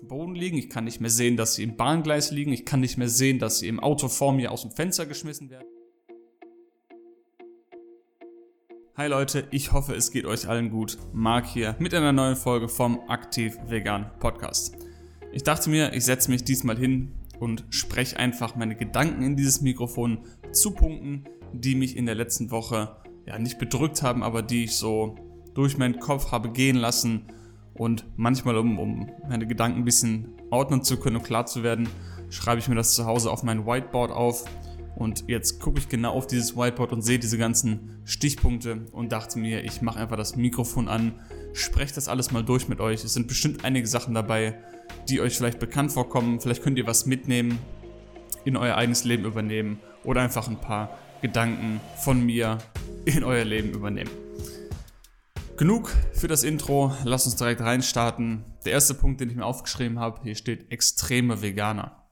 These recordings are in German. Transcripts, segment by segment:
dem Boden liegen, ich kann nicht mehr sehen, dass sie im Bahngleis liegen, ich kann nicht mehr sehen, dass sie im Auto vor mir aus dem Fenster geschmissen werden. Hi Leute, ich hoffe, es geht euch allen gut. Marc hier mit einer neuen Folge vom Aktiv Vegan Podcast. Ich dachte mir, ich setze mich diesmal hin und spreche einfach meine Gedanken in dieses Mikrofon zu Punkten, die mich in der letzten Woche ja nicht bedrückt haben, aber die ich so durch meinen Kopf habe gehen lassen und manchmal, um, um meine Gedanken ein bisschen ordnen zu können und klar zu werden, schreibe ich mir das zu Hause auf mein Whiteboard auf. Und jetzt gucke ich genau auf dieses Whiteboard und sehe diese ganzen Stichpunkte und dachte mir, ich mache einfach das Mikrofon an, spreche das alles mal durch mit euch. Es sind bestimmt einige Sachen dabei, die euch vielleicht bekannt vorkommen. Vielleicht könnt ihr was mitnehmen, in euer eigenes Leben übernehmen oder einfach ein paar Gedanken von mir in euer Leben übernehmen. Genug für das Intro, lasst uns direkt reinstarten. Der erste Punkt, den ich mir aufgeschrieben habe, hier steht extreme Veganer.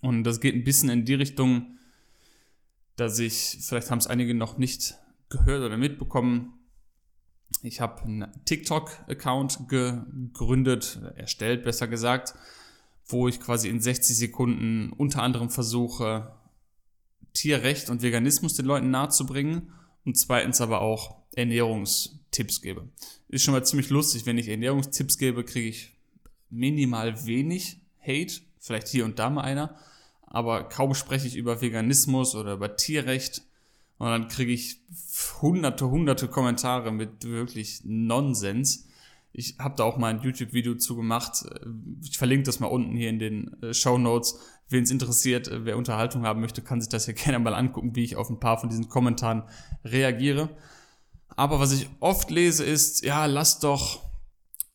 Und das geht ein bisschen in die Richtung, dass ich, vielleicht haben es einige noch nicht gehört oder mitbekommen, ich habe einen TikTok-Account gegründet, erstellt besser gesagt, wo ich quasi in 60 Sekunden unter anderem versuche, Tierrecht und Veganismus den Leuten nahezubringen und zweitens aber auch Ernährungstipps gebe. Ist schon mal ziemlich lustig, wenn ich Ernährungstipps gebe, kriege ich minimal wenig Hate, vielleicht hier und da mal einer, aber kaum spreche ich über Veganismus oder über Tierrecht und dann kriege ich hunderte, hunderte Kommentare mit wirklich Nonsens. Ich habe da auch mal ein YouTube-Video zu gemacht. Ich verlinke das mal unten hier in den äh, Show Notes. Wen es interessiert, äh, wer Unterhaltung haben möchte, kann sich das ja gerne mal angucken, wie ich auf ein paar von diesen Kommentaren reagiere. Aber was ich oft lese ist, ja, lasst doch,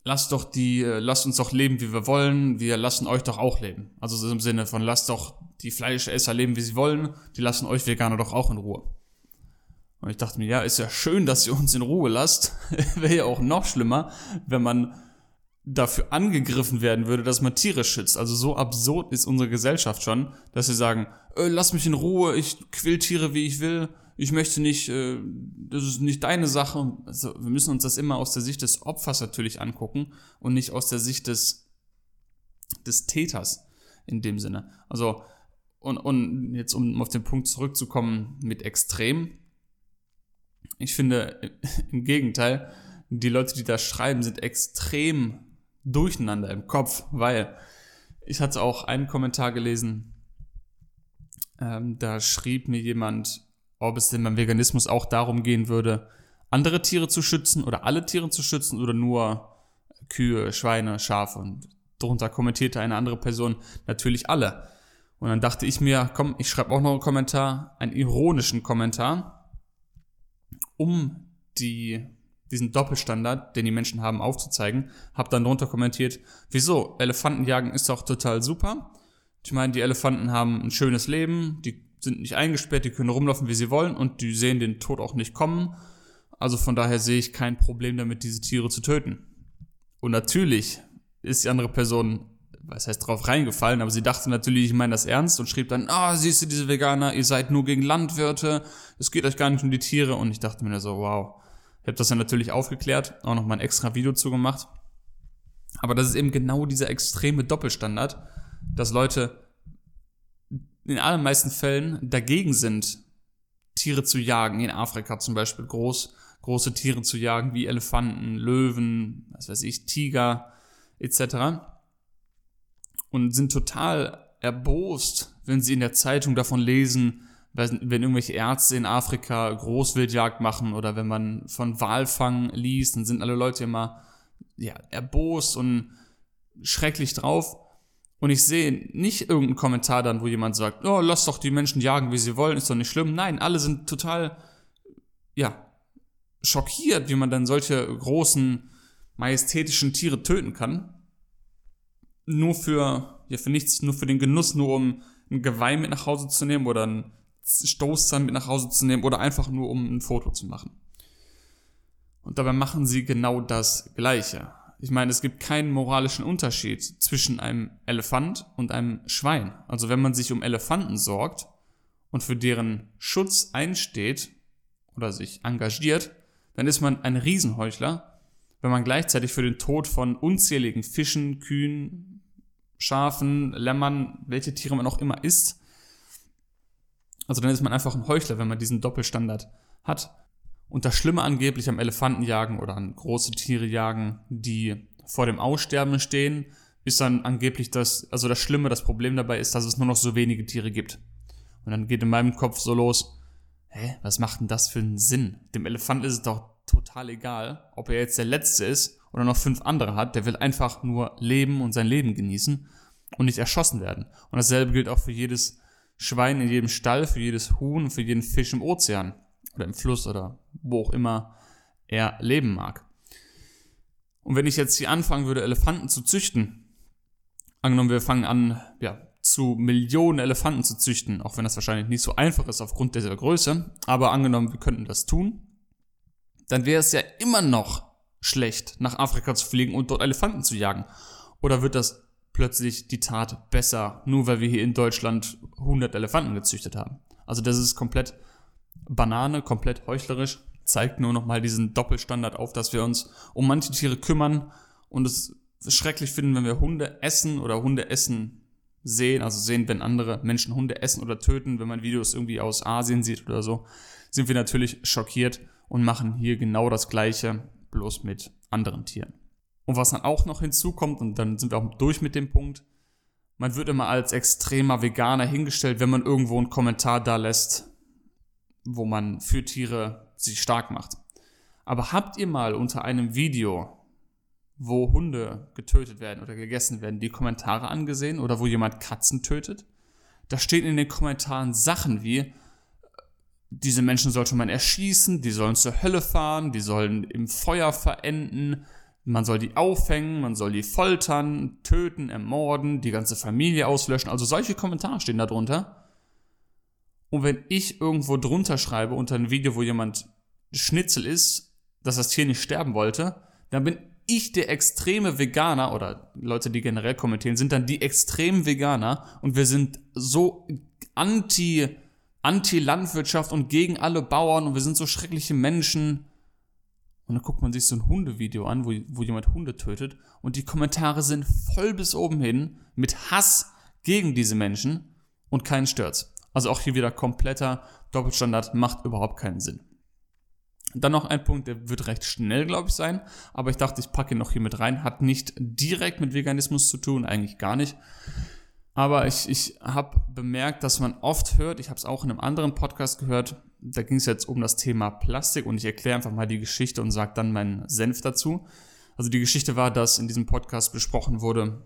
lasst doch die, äh, lasst uns doch leben, wie wir wollen. Wir lassen euch doch auch leben. Also so im Sinne von, lasst doch die Fleischesser leben, wie sie wollen. Die lassen euch Veganer doch auch in Ruhe. Und ich dachte mir, ja, ist ja schön, dass ihr uns in Ruhe lasst. Wäre ja auch noch schlimmer, wenn man dafür angegriffen werden würde, dass man Tiere schützt. Also so absurd ist unsere Gesellschaft schon, dass sie sagen, äh, lass mich in Ruhe, ich quill Tiere, wie ich will. Ich möchte nicht, äh, das ist nicht deine Sache. Also wir müssen uns das immer aus der Sicht des Opfers natürlich angucken und nicht aus der Sicht des, des Täters in dem Sinne. Also, und, und jetzt um auf den Punkt zurückzukommen mit extrem, ich finde, im Gegenteil, die Leute, die da schreiben, sind extrem durcheinander im Kopf, weil ich hatte auch einen Kommentar gelesen, ähm, da schrieb mir jemand, ob es denn beim Veganismus auch darum gehen würde, andere Tiere zu schützen oder alle Tiere zu schützen oder nur Kühe, Schweine, Schafe. Und darunter kommentierte eine andere Person natürlich alle. Und dann dachte ich mir, komm, ich schreibe auch noch einen Kommentar, einen ironischen Kommentar um die, diesen Doppelstandard, den die Menschen haben, aufzuzeigen, habe dann drunter kommentiert, wieso, Elefantenjagen ist doch total super. Ich meine, die Elefanten haben ein schönes Leben, die sind nicht eingesperrt, die können rumlaufen, wie sie wollen und die sehen den Tod auch nicht kommen. Also von daher sehe ich kein Problem damit, diese Tiere zu töten. Und natürlich ist die andere Person was heißt drauf reingefallen, aber sie dachte natürlich, ich meine das ernst und schrieb dann, ah, oh, siehst du diese Veganer, ihr seid nur gegen Landwirte, es geht euch gar nicht um die Tiere und ich dachte mir so, wow. Ich habe das dann natürlich aufgeklärt, auch noch mal ein extra Video zugemacht. Aber das ist eben genau dieser extreme Doppelstandard, dass Leute in allermeisten Fällen dagegen sind, Tiere zu jagen, in Afrika zum Beispiel groß, große Tiere zu jagen, wie Elefanten, Löwen, was weiß ich, Tiger etc und sind total erbost, wenn sie in der Zeitung davon lesen, wenn irgendwelche Ärzte in Afrika Großwildjagd machen oder wenn man von Walfang liest, dann sind alle Leute immer ja, erbost und schrecklich drauf. Und ich sehe nicht irgendeinen Kommentar dann, wo jemand sagt, oh, lass doch die Menschen jagen, wie sie wollen, ist doch nicht schlimm. Nein, alle sind total, ja, schockiert, wie man dann solche großen, majestätischen Tiere töten kann nur für, ja, für nichts, nur für den Genuss, nur um ein Geweih mit nach Hause zu nehmen oder ein Stoßzahn mit nach Hause zu nehmen oder einfach nur um ein Foto zu machen. Und dabei machen sie genau das Gleiche. Ich meine, es gibt keinen moralischen Unterschied zwischen einem Elefant und einem Schwein. Also wenn man sich um Elefanten sorgt und für deren Schutz einsteht oder sich engagiert, dann ist man ein Riesenheuchler, wenn man gleichzeitig für den Tod von unzähligen Fischen, Kühen, Schafen, Lämmern, welche Tiere man auch immer isst. Also dann ist man einfach ein Heuchler, wenn man diesen Doppelstandard hat. Und das Schlimme angeblich am Elefantenjagen oder an große Tiere jagen, die vor dem Aussterben stehen, ist dann angeblich das, also das Schlimme, das Problem dabei ist, dass es nur noch so wenige Tiere gibt. Und dann geht in meinem Kopf so los, hä, was macht denn das für einen Sinn? Dem Elefant ist es doch total egal, ob er jetzt der Letzte ist oder noch fünf andere hat. Der will einfach nur leben und sein Leben genießen und nicht erschossen werden. Und dasselbe gilt auch für jedes Schwein in jedem Stall, für jedes Huhn, für jeden Fisch im Ozean oder im Fluss oder wo auch immer er leben mag. Und wenn ich jetzt hier anfangen würde, Elefanten zu züchten, angenommen, wir fangen an, ja, zu Millionen Elefanten zu züchten, auch wenn das wahrscheinlich nicht so einfach ist aufgrund dieser Größe, aber angenommen, wir könnten das tun, dann wäre es ja immer noch schlecht, nach Afrika zu fliegen und dort Elefanten zu jagen. Oder wird das plötzlich die Tat besser, nur weil wir hier in Deutschland 100 Elefanten gezüchtet haben? Also das ist komplett Banane, komplett heuchlerisch, zeigt nur nochmal diesen Doppelstandard auf, dass wir uns um manche Tiere kümmern und es schrecklich finden, wenn wir Hunde essen oder Hunde essen sehen, also sehen, wenn andere Menschen Hunde essen oder töten, wenn man Videos irgendwie aus Asien sieht oder so, sind wir natürlich schockiert und machen hier genau das Gleiche, bloß mit anderen Tieren. Und was dann auch noch hinzukommt, und dann sind wir auch durch mit dem Punkt, man wird immer als extremer Veganer hingestellt, wenn man irgendwo einen Kommentar da lässt, wo man für Tiere sich stark macht. Aber habt ihr mal unter einem Video wo Hunde getötet werden oder gegessen werden, die Kommentare angesehen oder wo jemand Katzen tötet. Da stehen in den Kommentaren Sachen wie, diese Menschen sollte man erschießen, die sollen zur Hölle fahren, die sollen im Feuer verenden, man soll die aufhängen, man soll die foltern, töten, ermorden, die ganze Familie auslöschen. Also solche Kommentare stehen da drunter. Und wenn ich irgendwo drunter schreibe unter ein Video, wo jemand Schnitzel ist, dass das Tier nicht sterben wollte, dann bin ich der extreme Veganer oder Leute, die generell kommentieren, sind dann die extremen Veganer und wir sind so anti, anti-Landwirtschaft und gegen alle Bauern und wir sind so schreckliche Menschen. Und dann guckt man sich so ein Hundevideo an, wo, wo jemand Hunde tötet und die Kommentare sind voll bis oben hin mit Hass gegen diese Menschen und keinen stört's. Also auch hier wieder kompletter Doppelstandard, macht überhaupt keinen Sinn. Dann noch ein Punkt, der wird recht schnell, glaube ich, sein. Aber ich dachte, ich packe ihn noch hier mit rein. Hat nicht direkt mit Veganismus zu tun, eigentlich gar nicht. Aber ich, ich habe bemerkt, dass man oft hört, ich habe es auch in einem anderen Podcast gehört, da ging es jetzt um das Thema Plastik und ich erkläre einfach mal die Geschichte und sage dann meinen Senf dazu. Also die Geschichte war, dass in diesem Podcast besprochen wurde,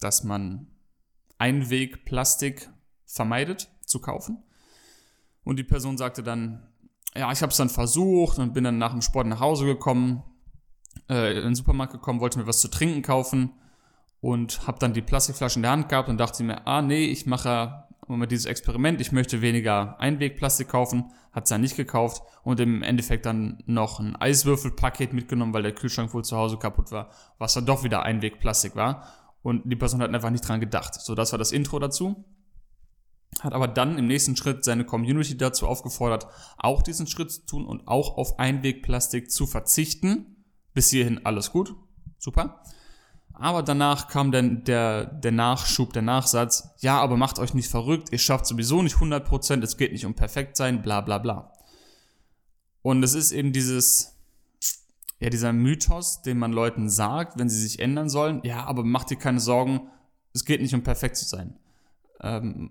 dass man Einwegplastik vermeidet zu kaufen. Und die Person sagte dann, ja, ich habe es dann versucht und bin dann nach dem Sport nach Hause gekommen, äh, in den Supermarkt gekommen, wollte mir was zu trinken kaufen und habe dann die Plastikflasche in der Hand gehabt und dachte mir, ah nee, ich mache mal dieses Experiment, ich möchte weniger Einwegplastik kaufen, hat es dann nicht gekauft und im Endeffekt dann noch ein Eiswürfelpaket mitgenommen, weil der Kühlschrank wohl zu Hause kaputt war, was dann doch wieder Einwegplastik war und die Person hat einfach nicht dran gedacht. So, das war das Intro dazu hat aber dann im nächsten Schritt seine Community dazu aufgefordert, auch diesen Schritt zu tun und auch auf Einwegplastik zu verzichten. Bis hierhin alles gut, super. Aber danach kam dann der, der Nachschub, der Nachsatz, ja, aber macht euch nicht verrückt, ihr schafft sowieso nicht 100%, es geht nicht um perfekt sein, bla bla bla. Und es ist eben dieses, ja, dieser Mythos, den man Leuten sagt, wenn sie sich ändern sollen, ja, aber macht dir keine Sorgen, es geht nicht um perfekt zu sein. Ähm,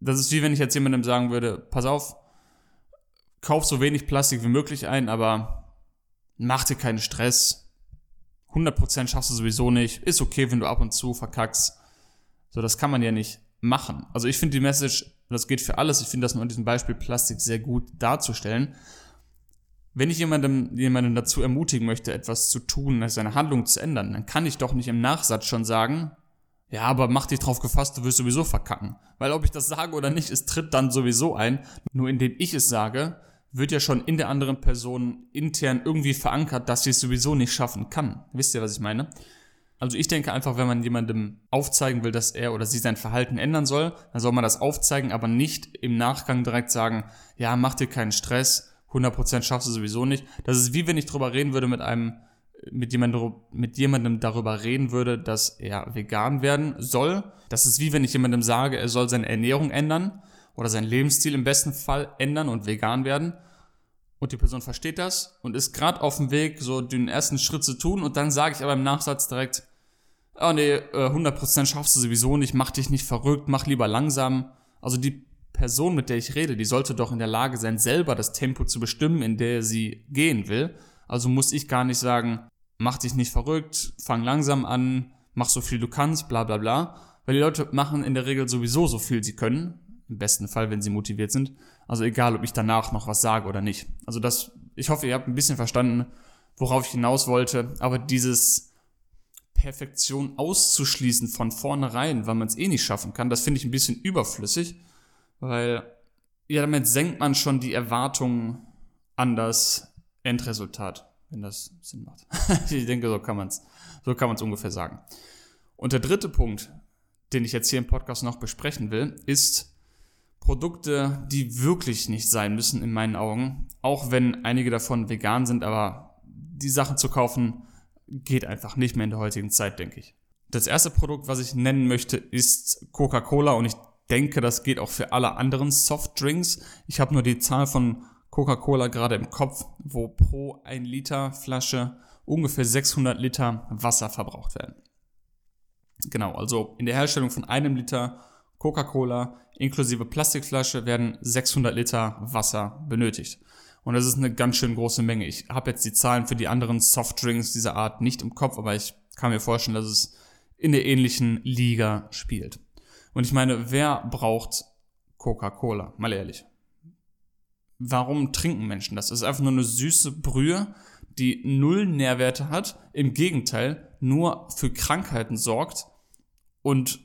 das ist wie wenn ich jetzt jemandem sagen würde, pass auf, kauf so wenig Plastik wie möglich ein, aber mach dir keinen Stress. 100% schaffst du sowieso nicht. Ist okay, wenn du ab und zu verkackst. So, das kann man ja nicht machen. Also ich finde die Message, das geht für alles, ich finde das nur in diesem Beispiel Plastik sehr gut darzustellen. Wenn ich jemandem, jemanden dazu ermutigen möchte, etwas zu tun, seine Handlung zu ändern, dann kann ich doch nicht im Nachsatz schon sagen, ja, aber mach dich drauf gefasst, du wirst sowieso verkacken. Weil ob ich das sage oder nicht, es tritt dann sowieso ein. Nur indem ich es sage, wird ja schon in der anderen Person intern irgendwie verankert, dass sie es sowieso nicht schaffen kann. Wisst ihr, was ich meine? Also ich denke einfach, wenn man jemandem aufzeigen will, dass er oder sie sein Verhalten ändern soll, dann soll man das aufzeigen, aber nicht im Nachgang direkt sagen, ja, mach dir keinen Stress, 100% schaffst du sowieso nicht. Das ist wie wenn ich drüber reden würde mit einem mit jemandem, mit jemandem darüber reden würde, dass er vegan werden soll. Das ist wie wenn ich jemandem sage, er soll seine Ernährung ändern oder seinen Lebensstil im besten Fall ändern und vegan werden. Und die Person versteht das und ist gerade auf dem Weg, so den ersten Schritt zu tun. Und dann sage ich aber im Nachsatz direkt, oh nee, 100% äh, schaffst du sowieso nicht, mach dich nicht verrückt, mach lieber langsam. Also die Person, mit der ich rede, die sollte doch in der Lage sein, selber das Tempo zu bestimmen, in der sie gehen will. Also muss ich gar nicht sagen, mach dich nicht verrückt, fang langsam an, mach so viel du kannst, bla bla bla. Weil die Leute machen in der Regel sowieso so viel sie können. Im besten Fall, wenn sie motiviert sind. Also egal, ob ich danach noch was sage oder nicht. Also das, ich hoffe, ihr habt ein bisschen verstanden, worauf ich hinaus wollte. Aber dieses Perfektion auszuschließen von vornherein, weil man es eh nicht schaffen kann, das finde ich ein bisschen überflüssig. Weil, ja, damit senkt man schon die Erwartungen an das Endresultat, wenn das Sinn macht. ich denke, so kann man es so ungefähr sagen. Und der dritte Punkt, den ich jetzt hier im Podcast noch besprechen will, ist Produkte, die wirklich nicht sein müssen in meinen Augen, auch wenn einige davon vegan sind, aber die Sachen zu kaufen geht einfach nicht mehr in der heutigen Zeit, denke ich. Das erste Produkt, was ich nennen möchte, ist Coca-Cola und ich denke, das geht auch für alle anderen Softdrinks. Ich habe nur die Zahl von Coca-Cola gerade im Kopf, wo pro 1 Liter Flasche ungefähr 600 Liter Wasser verbraucht werden. Genau, also in der Herstellung von einem Liter Coca-Cola inklusive Plastikflasche werden 600 Liter Wasser benötigt. Und das ist eine ganz schön große Menge. Ich habe jetzt die Zahlen für die anderen Softdrinks dieser Art nicht im Kopf, aber ich kann mir vorstellen, dass es in der ähnlichen Liga spielt. Und ich meine, wer braucht Coca-Cola? Mal ehrlich. Warum trinken Menschen das? Das ist einfach nur eine süße Brühe, die null Nährwerte hat, im Gegenteil, nur für Krankheiten sorgt und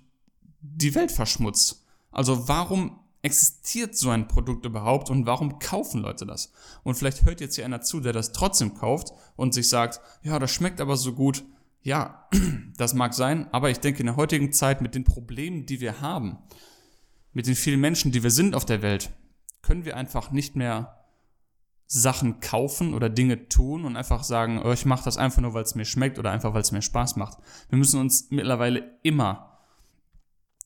die Welt verschmutzt. Also warum existiert so ein Produkt überhaupt und warum kaufen Leute das? Und vielleicht hört jetzt hier einer zu, der das trotzdem kauft und sich sagt, ja, das schmeckt aber so gut. Ja, das mag sein, aber ich denke in der heutigen Zeit mit den Problemen, die wir haben, mit den vielen Menschen, die wir sind auf der Welt, können wir einfach nicht mehr Sachen kaufen oder Dinge tun und einfach sagen, oh, ich mache das einfach nur, weil es mir schmeckt oder einfach, weil es mir Spaß macht. Wir müssen uns mittlerweile immer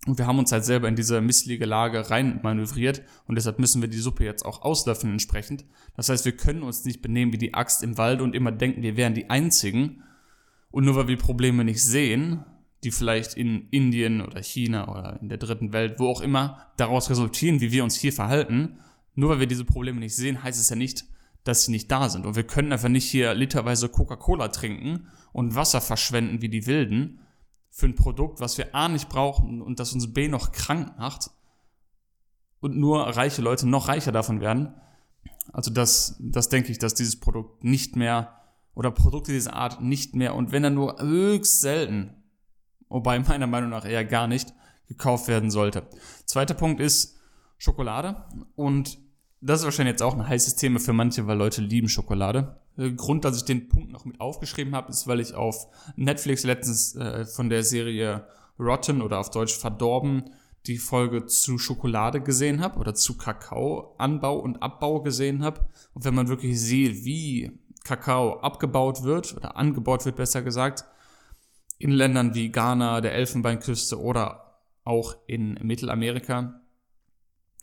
und wir haben uns halt selber in diese missliche Lage rein manövriert und deshalb müssen wir die Suppe jetzt auch auslöffeln entsprechend. Das heißt, wir können uns nicht benehmen wie die Axt im Wald und immer denken, wir wären die Einzigen. Und nur weil wir Probleme nicht sehen, die vielleicht in Indien oder China oder in der dritten Welt, wo auch immer, daraus resultieren, wie wir uns hier verhalten, nur weil wir diese Probleme nicht sehen, heißt es ja nicht, dass sie nicht da sind. Und wir können einfach nicht hier literweise Coca-Cola trinken und Wasser verschwenden wie die Wilden, für ein Produkt, was wir A nicht brauchen und das uns B noch krank macht und nur reiche Leute noch reicher davon werden. Also das, das denke ich, dass dieses Produkt nicht mehr oder Produkte dieser Art nicht mehr und wenn dann nur höchst selten, wobei meiner Meinung nach eher gar nicht, gekauft werden sollte. Zweiter Punkt ist Schokolade und das ist wahrscheinlich jetzt auch ein heißes Thema für manche, weil Leute lieben Schokolade. Der Grund, dass ich den Punkt noch mit aufgeschrieben habe, ist, weil ich auf Netflix letztens äh, von der Serie Rotten oder auf Deutsch Verdorben die Folge zu Schokolade gesehen habe oder zu Kakaoanbau und Abbau gesehen habe. Und wenn man wirklich sieht, wie Kakao abgebaut wird oder angebaut wird, besser gesagt, in Ländern wie Ghana, der Elfenbeinküste oder auch in Mittelamerika,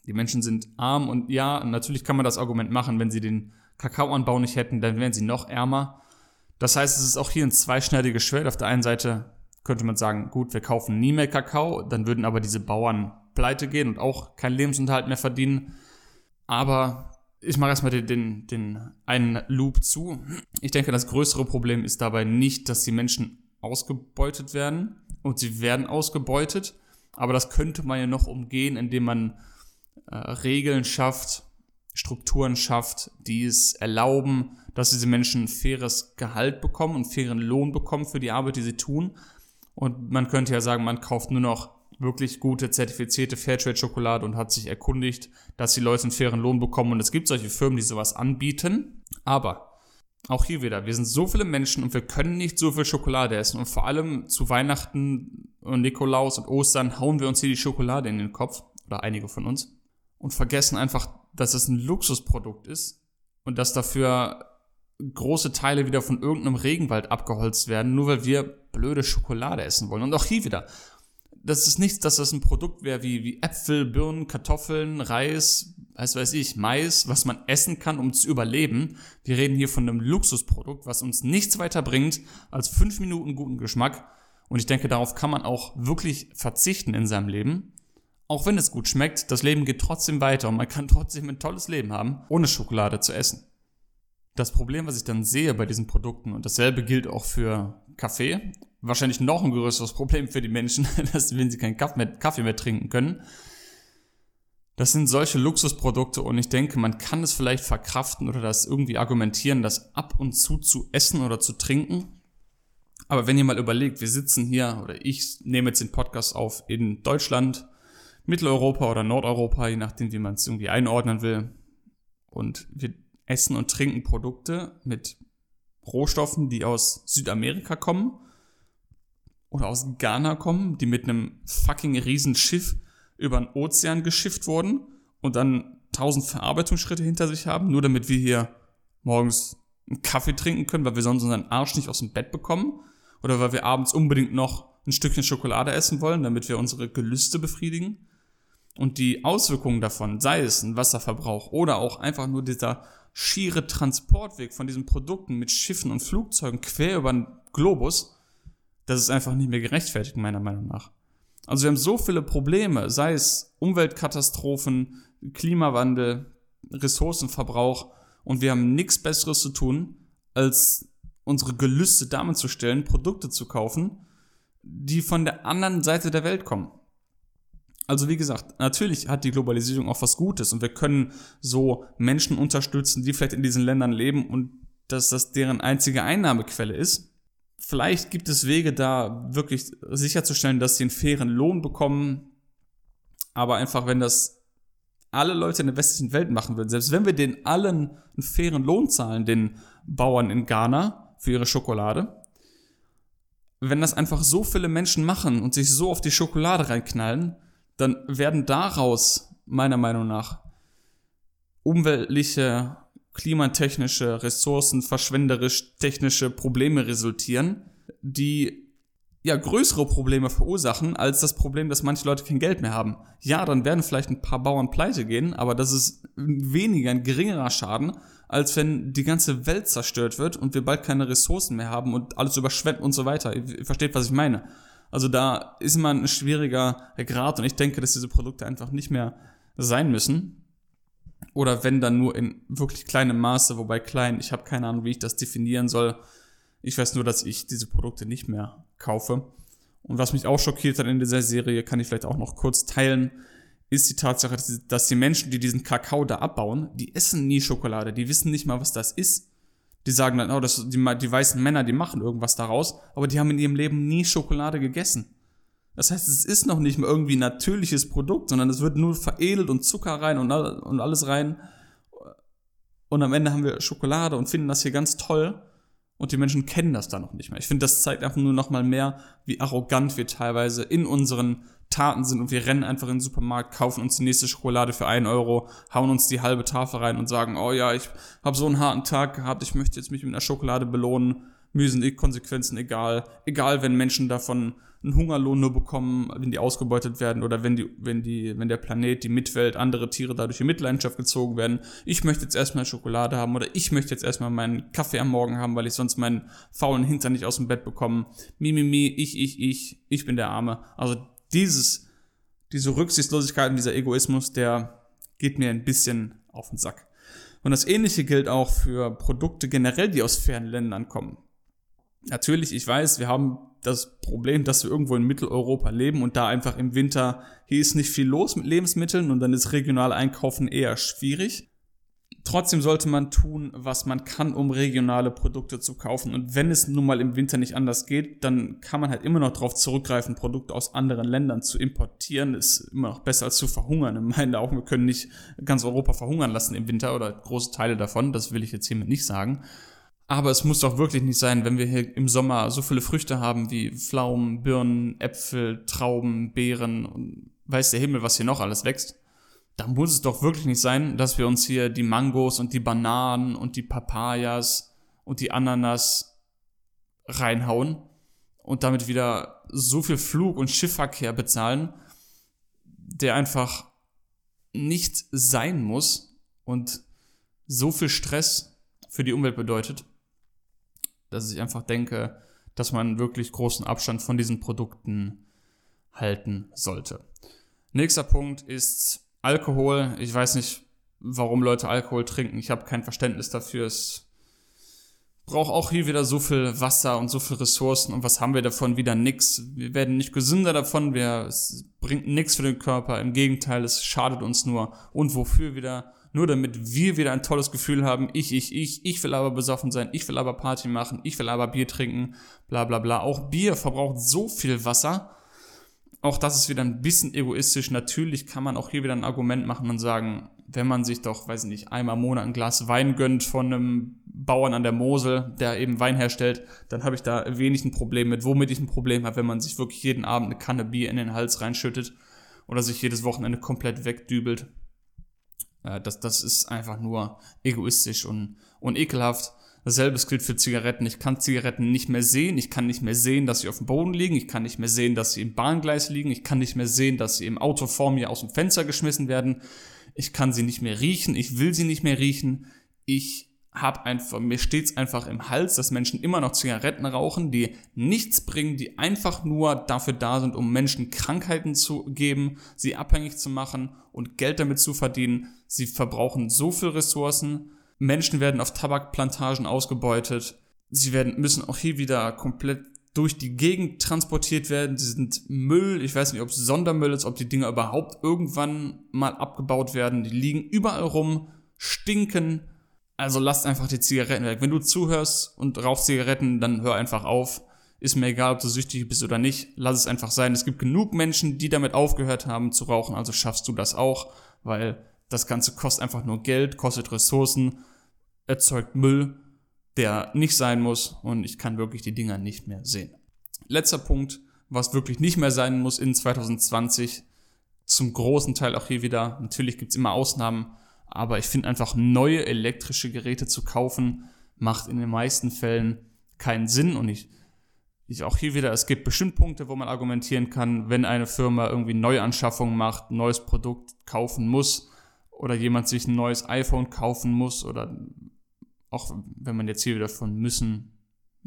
die Menschen sind arm und ja, natürlich kann man das Argument machen, wenn sie den Kakaoanbau nicht hätten, dann wären sie noch ärmer. Das heißt, es ist auch hier ein zweischneidiges Schwert. Auf der einen Seite könnte man sagen, gut, wir kaufen nie mehr Kakao, dann würden aber diese Bauern pleite gehen und auch keinen Lebensunterhalt mehr verdienen. Aber ich mache erstmal den, den, den einen Loop zu. Ich denke, das größere Problem ist dabei nicht, dass die Menschen ausgebeutet werden und sie werden ausgebeutet, aber das könnte man ja noch umgehen, indem man äh, Regeln schafft, Strukturen schafft, die es erlauben, dass diese Menschen faires Gehalt bekommen und fairen Lohn bekommen für die Arbeit, die sie tun. Und man könnte ja sagen, man kauft nur noch wirklich gute, zertifizierte Fairtrade-Schokolade und hat sich erkundigt, dass die Leute einen fairen Lohn bekommen. Und es gibt solche Firmen, die sowas anbieten. Aber auch hier wieder, wir sind so viele Menschen und wir können nicht so viel Schokolade essen. Und vor allem zu Weihnachten und Nikolaus und Ostern hauen wir uns hier die Schokolade in den Kopf. Oder einige von uns und vergessen einfach, dass es ein Luxusprodukt ist und dass dafür große Teile wieder von irgendeinem Regenwald abgeholzt werden, nur weil wir blöde Schokolade essen wollen. Und auch hier wieder. Das ist nichts, dass das ein Produkt wäre wie, wie Äpfel, Birnen, Kartoffeln, Reis, was weiß ich, Mais, was man essen kann, um zu überleben. Wir reden hier von einem Luxusprodukt, was uns nichts weiter bringt als fünf Minuten guten Geschmack. Und ich denke, darauf kann man auch wirklich verzichten in seinem Leben. Auch wenn es gut schmeckt, das Leben geht trotzdem weiter und man kann trotzdem ein tolles Leben haben, ohne Schokolade zu essen. Das Problem, was ich dann sehe bei diesen Produkten, und dasselbe gilt auch für Kaffee, wahrscheinlich noch ein größeres Problem für die Menschen, dass wenn sie keinen Kaffee mehr, Kaffee mehr trinken können, das sind solche Luxusprodukte und ich denke, man kann es vielleicht verkraften oder das irgendwie argumentieren, das ab und zu zu essen oder zu trinken. Aber wenn ihr mal überlegt, wir sitzen hier oder ich nehme jetzt den Podcast auf in Deutschland, Mitteleuropa oder Nordeuropa, je nachdem, wie man es irgendwie einordnen will. Und wir essen und trinken Produkte mit Rohstoffen, die aus Südamerika kommen oder aus Ghana kommen, die mit einem fucking Riesenschiff über den Ozean geschifft wurden und dann tausend Verarbeitungsschritte hinter sich haben, nur damit wir hier morgens einen Kaffee trinken können, weil wir sonst unseren Arsch nicht aus dem Bett bekommen oder weil wir abends unbedingt noch ein Stückchen Schokolade essen wollen, damit wir unsere Gelüste befriedigen. Und die Auswirkungen davon, sei es ein Wasserverbrauch oder auch einfach nur dieser schiere Transportweg von diesen Produkten mit Schiffen und Flugzeugen quer über den Globus, das ist einfach nicht mehr gerechtfertigt, meiner Meinung nach. Also wir haben so viele Probleme, sei es Umweltkatastrophen, Klimawandel, Ressourcenverbrauch und wir haben nichts Besseres zu tun, als unsere Gelüste damit zu stellen, Produkte zu kaufen, die von der anderen Seite der Welt kommen. Also wie gesagt, natürlich hat die Globalisierung auch was Gutes und wir können so Menschen unterstützen, die vielleicht in diesen Ländern leben und dass das deren einzige Einnahmequelle ist. Vielleicht gibt es Wege da wirklich sicherzustellen, dass sie einen fairen Lohn bekommen. Aber einfach, wenn das alle Leute in der westlichen Welt machen würden, selbst wenn wir den allen einen fairen Lohn zahlen, den Bauern in Ghana für ihre Schokolade, wenn das einfach so viele Menschen machen und sich so auf die Schokolade reinknallen, dann werden daraus meiner Meinung nach umweltliche klimatechnische, Ressourcen, verschwenderisch technische Probleme resultieren, die ja größere Probleme verursachen als das Problem, dass manche Leute kein Geld mehr haben. Ja, dann werden vielleicht ein paar Bauern pleite gehen, aber das ist weniger, ein geringerer Schaden, als wenn die ganze Welt zerstört wird und wir bald keine Ressourcen mehr haben und alles überschwemmt und so weiter. Ihr versteht, was ich meine. Also da ist man ein schwieriger Grad und ich denke, dass diese Produkte einfach nicht mehr sein müssen. Oder wenn dann nur in wirklich kleinem Maße, wobei klein, ich habe keine Ahnung, wie ich das definieren soll. Ich weiß nur, dass ich diese Produkte nicht mehr kaufe. Und was mich auch schockiert hat in dieser Serie, kann ich vielleicht auch noch kurz teilen, ist die Tatsache, dass die Menschen, die diesen Kakao da abbauen, die essen nie Schokolade, die wissen nicht mal, was das ist. Die sagen dann, oh, das, die, die weißen Männer, die machen irgendwas daraus, aber die haben in ihrem Leben nie Schokolade gegessen. Das heißt, es ist noch nicht mal irgendwie natürliches Produkt, sondern es wird nur veredelt und Zucker rein und, und alles rein. Und am Ende haben wir Schokolade und finden das hier ganz toll. Und die Menschen kennen das da noch nicht mehr. Ich finde, das zeigt einfach nur noch mal mehr, wie arrogant wir teilweise in unseren Taten sind. Und wir rennen einfach in den Supermarkt, kaufen uns die nächste Schokolade für einen Euro, hauen uns die halbe Tafel rein und sagen, oh ja, ich habe so einen harten Tag gehabt, ich möchte jetzt mich mit einer Schokolade belohnen. Sind die Konsequenzen egal. Egal, wenn Menschen davon einen Hungerlohn nur bekommen, wenn die ausgebeutet werden oder wenn die, wenn die, wenn der Planet, die Mitwelt, andere Tiere dadurch in Mitleidenschaft gezogen werden. Ich möchte jetzt erstmal Schokolade haben oder ich möchte jetzt erstmal meinen Kaffee am Morgen haben, weil ich sonst meinen faulen Hintern nicht aus dem Bett bekomme. Mi, mi, mi, ich, ich, ich, ich bin der Arme. Also dieses, diese Rücksichtslosigkeit und dieser Egoismus, der geht mir ein bisschen auf den Sack. Und das ähnliche gilt auch für Produkte generell, die aus fernen Ländern kommen. Natürlich, ich weiß, wir haben das Problem, dass wir irgendwo in Mitteleuropa leben und da einfach im Winter hier ist nicht viel los mit Lebensmitteln und dann ist regional einkaufen eher schwierig. Trotzdem sollte man tun, was man kann, um regionale Produkte zu kaufen. Und wenn es nun mal im Winter nicht anders geht, dann kann man halt immer noch darauf zurückgreifen, Produkte aus anderen Ländern zu importieren. Ist immer noch besser als zu verhungern. In meinen Augen, wir können nicht ganz Europa verhungern lassen im Winter oder große Teile davon. Das will ich jetzt hiermit nicht sagen. Aber es muss doch wirklich nicht sein, wenn wir hier im Sommer so viele Früchte haben wie Pflaumen, Birnen, Äpfel, Trauben, Beeren und weiß der Himmel, was hier noch alles wächst. Da muss es doch wirklich nicht sein, dass wir uns hier die Mangos und die Bananen und die Papayas und die Ananas reinhauen und damit wieder so viel Flug- und Schiffverkehr bezahlen, der einfach nicht sein muss und so viel Stress für die Umwelt bedeutet, dass ich einfach denke, dass man wirklich großen Abstand von diesen Produkten halten sollte. Nächster Punkt ist Alkohol. Ich weiß nicht, warum Leute Alkohol trinken. Ich habe kein Verständnis dafür. Es braucht auch hier wieder so viel Wasser und so viel Ressourcen. Und was haben wir davon? Wieder nix. Wir werden nicht gesünder davon. Wir, es bringt nichts für den Körper. Im Gegenteil, es schadet uns nur. Und wofür wieder? Nur damit wir wieder ein tolles Gefühl haben. Ich, ich, ich, ich will aber besoffen sein. Ich will aber Party machen. Ich will aber Bier trinken. Bla, bla, bla. Auch Bier verbraucht so viel Wasser auch das ist wieder ein bisschen egoistisch. Natürlich kann man auch hier wieder ein Argument machen und sagen, wenn man sich doch, weiß ich nicht, einmal im Monat ein Glas Wein gönnt von einem Bauern an der Mosel, der eben Wein herstellt, dann habe ich da wenig ein Problem mit. Womit ich ein Problem habe, wenn man sich wirklich jeden Abend eine Kanne Bier in den Hals reinschüttet oder sich jedes Wochenende komplett wegdübelt. Äh, das, das ist einfach nur egoistisch und, und ekelhaft. Dasselbe gilt für Zigaretten. Ich kann Zigaretten nicht mehr sehen. Ich kann nicht mehr sehen, dass sie auf dem Boden liegen. Ich kann nicht mehr sehen, dass sie im Bahngleis liegen. Ich kann nicht mehr sehen, dass sie im Auto vor mir aus dem Fenster geschmissen werden. Ich kann sie nicht mehr riechen. Ich will sie nicht mehr riechen. Ich habe einfach, mir steht's einfach im Hals, dass Menschen immer noch Zigaretten rauchen, die nichts bringen, die einfach nur dafür da sind, um Menschen Krankheiten zu geben, sie abhängig zu machen und Geld damit zu verdienen. Sie verbrauchen so viel Ressourcen Menschen werden auf Tabakplantagen ausgebeutet. Sie werden, müssen auch hier wieder komplett durch die Gegend transportiert werden. Sie sind Müll. Ich weiß nicht, ob es Sondermüll ist, ob die Dinger überhaupt irgendwann mal abgebaut werden. Die liegen überall rum, stinken. Also lasst einfach die Zigaretten weg. Wenn du zuhörst und rauchst Zigaretten, dann hör einfach auf. Ist mir egal, ob du süchtig bist oder nicht. Lass es einfach sein. Es gibt genug Menschen, die damit aufgehört haben zu rauchen. Also schaffst du das auch, weil das Ganze kostet einfach nur Geld, kostet Ressourcen erzeugt Müll, der nicht sein muss und ich kann wirklich die Dinger nicht mehr sehen. Letzter Punkt, was wirklich nicht mehr sein muss in 2020, zum großen Teil auch hier wieder, natürlich gibt's immer Ausnahmen, aber ich finde einfach neue elektrische Geräte zu kaufen, macht in den meisten Fällen keinen Sinn und ich, ich auch hier wieder, es gibt bestimmt Punkte, wo man argumentieren kann, wenn eine Firma irgendwie Neuanschaffungen macht, neues Produkt kaufen muss oder jemand sich ein neues iPhone kaufen muss oder auch wenn man jetzt hier wieder von müssen,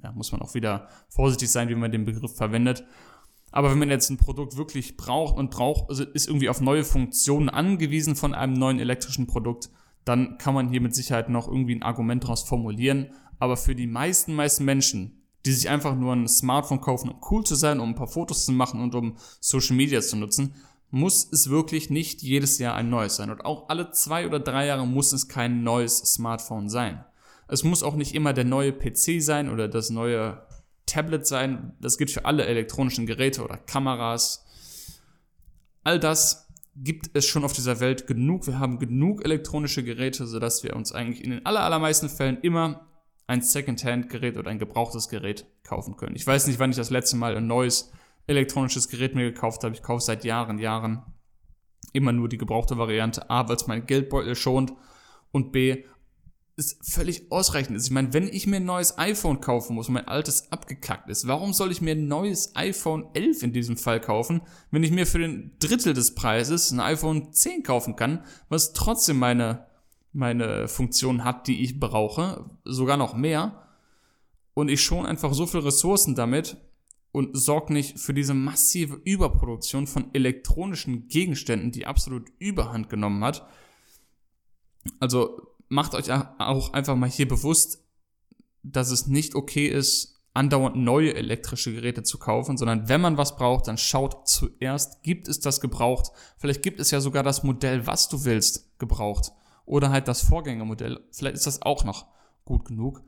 ja, muss man auch wieder vorsichtig sein, wie man den Begriff verwendet. Aber wenn man jetzt ein Produkt wirklich braucht und braucht, also ist irgendwie auf neue Funktionen angewiesen von einem neuen elektrischen Produkt, dann kann man hier mit Sicherheit noch irgendwie ein Argument daraus formulieren. Aber für die meisten, meisten Menschen, die sich einfach nur ein Smartphone kaufen, um cool zu sein, um ein paar Fotos zu machen und um Social Media zu nutzen, muss es wirklich nicht jedes Jahr ein neues sein. Und auch alle zwei oder drei Jahre muss es kein neues Smartphone sein. Es muss auch nicht immer der neue PC sein oder das neue Tablet sein. Das gilt für alle elektronischen Geräte oder Kameras. All das gibt es schon auf dieser Welt genug. Wir haben genug elektronische Geräte, sodass wir uns eigentlich in den allermeisten Fällen immer ein Secondhand-Gerät oder ein gebrauchtes Gerät kaufen können. Ich weiß nicht, wann ich das letzte Mal ein neues elektronisches Gerät mir gekauft habe. Ich kaufe seit Jahren, Jahren immer nur die gebrauchte Variante. A, weil es mein Geldbeutel schont und B, ist völlig ausreichend ist. Ich meine, wenn ich mir ein neues iPhone kaufen muss und mein altes abgekackt ist, warum soll ich mir ein neues iPhone 11 in diesem Fall kaufen, wenn ich mir für den Drittel des Preises ein iPhone 10 kaufen kann, was trotzdem meine, meine Funktion hat, die ich brauche, sogar noch mehr, und ich schon einfach so viel Ressourcen damit und sorge nicht für diese massive Überproduktion von elektronischen Gegenständen, die absolut Überhand genommen hat. Also macht euch auch einfach mal hier bewusst, dass es nicht okay ist, andauernd neue elektrische Geräte zu kaufen, sondern wenn man was braucht, dann schaut zuerst, gibt es das gebraucht? Vielleicht gibt es ja sogar das Modell, was du willst, gebraucht. Oder halt das Vorgängermodell. Vielleicht ist das auch noch gut genug.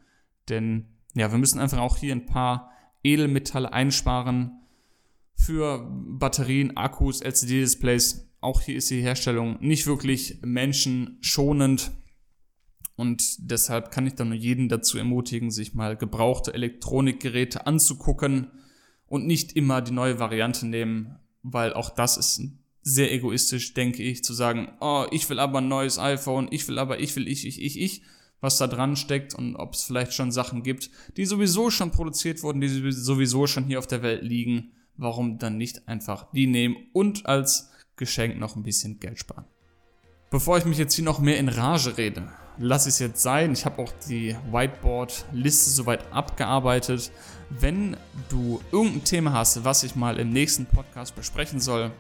Denn ja, wir müssen einfach auch hier ein paar Edelmetalle einsparen für Batterien, Akkus, LCD-Displays. Auch hier ist die Herstellung nicht wirklich menschenschonend. Und deshalb kann ich dann nur jeden dazu ermutigen, sich mal gebrauchte Elektronikgeräte anzugucken und nicht immer die neue Variante nehmen, weil auch das ist sehr egoistisch, denke ich, zu sagen, oh, ich will aber ein neues iPhone, ich will aber, ich will, ich, ich, ich, ich. Was da dran steckt und ob es vielleicht schon Sachen gibt, die sowieso schon produziert wurden, die sowieso schon hier auf der Welt liegen. Warum dann nicht einfach die nehmen und als Geschenk noch ein bisschen Geld sparen? Bevor ich mich jetzt hier noch mehr in Rage rede, lasse ich es jetzt sein. Ich habe auch die Whiteboard-Liste soweit abgearbeitet. Wenn du irgendein Thema hast, was ich mal im nächsten Podcast besprechen soll,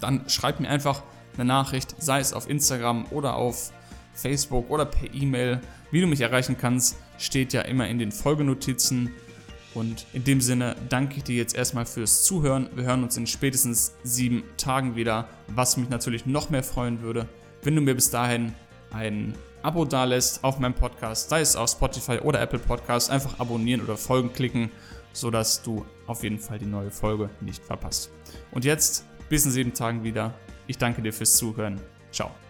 dann schreib mir einfach eine Nachricht, sei es auf Instagram oder auf Facebook oder per E-Mail. Wie du mich erreichen kannst, steht ja immer in den Folgenotizen. Und in dem Sinne danke ich dir jetzt erstmal fürs Zuhören. Wir hören uns in spätestens sieben Tagen wieder, was mich natürlich noch mehr freuen würde, wenn du mir bis dahin ein Abo dalässt auf meinem Podcast, sei es auf Spotify oder Apple Podcast, einfach abonnieren oder folgen klicken, sodass du auf jeden Fall die neue Folge nicht verpasst. Und jetzt bis in sieben Tagen wieder. Ich danke dir fürs Zuhören. Ciao.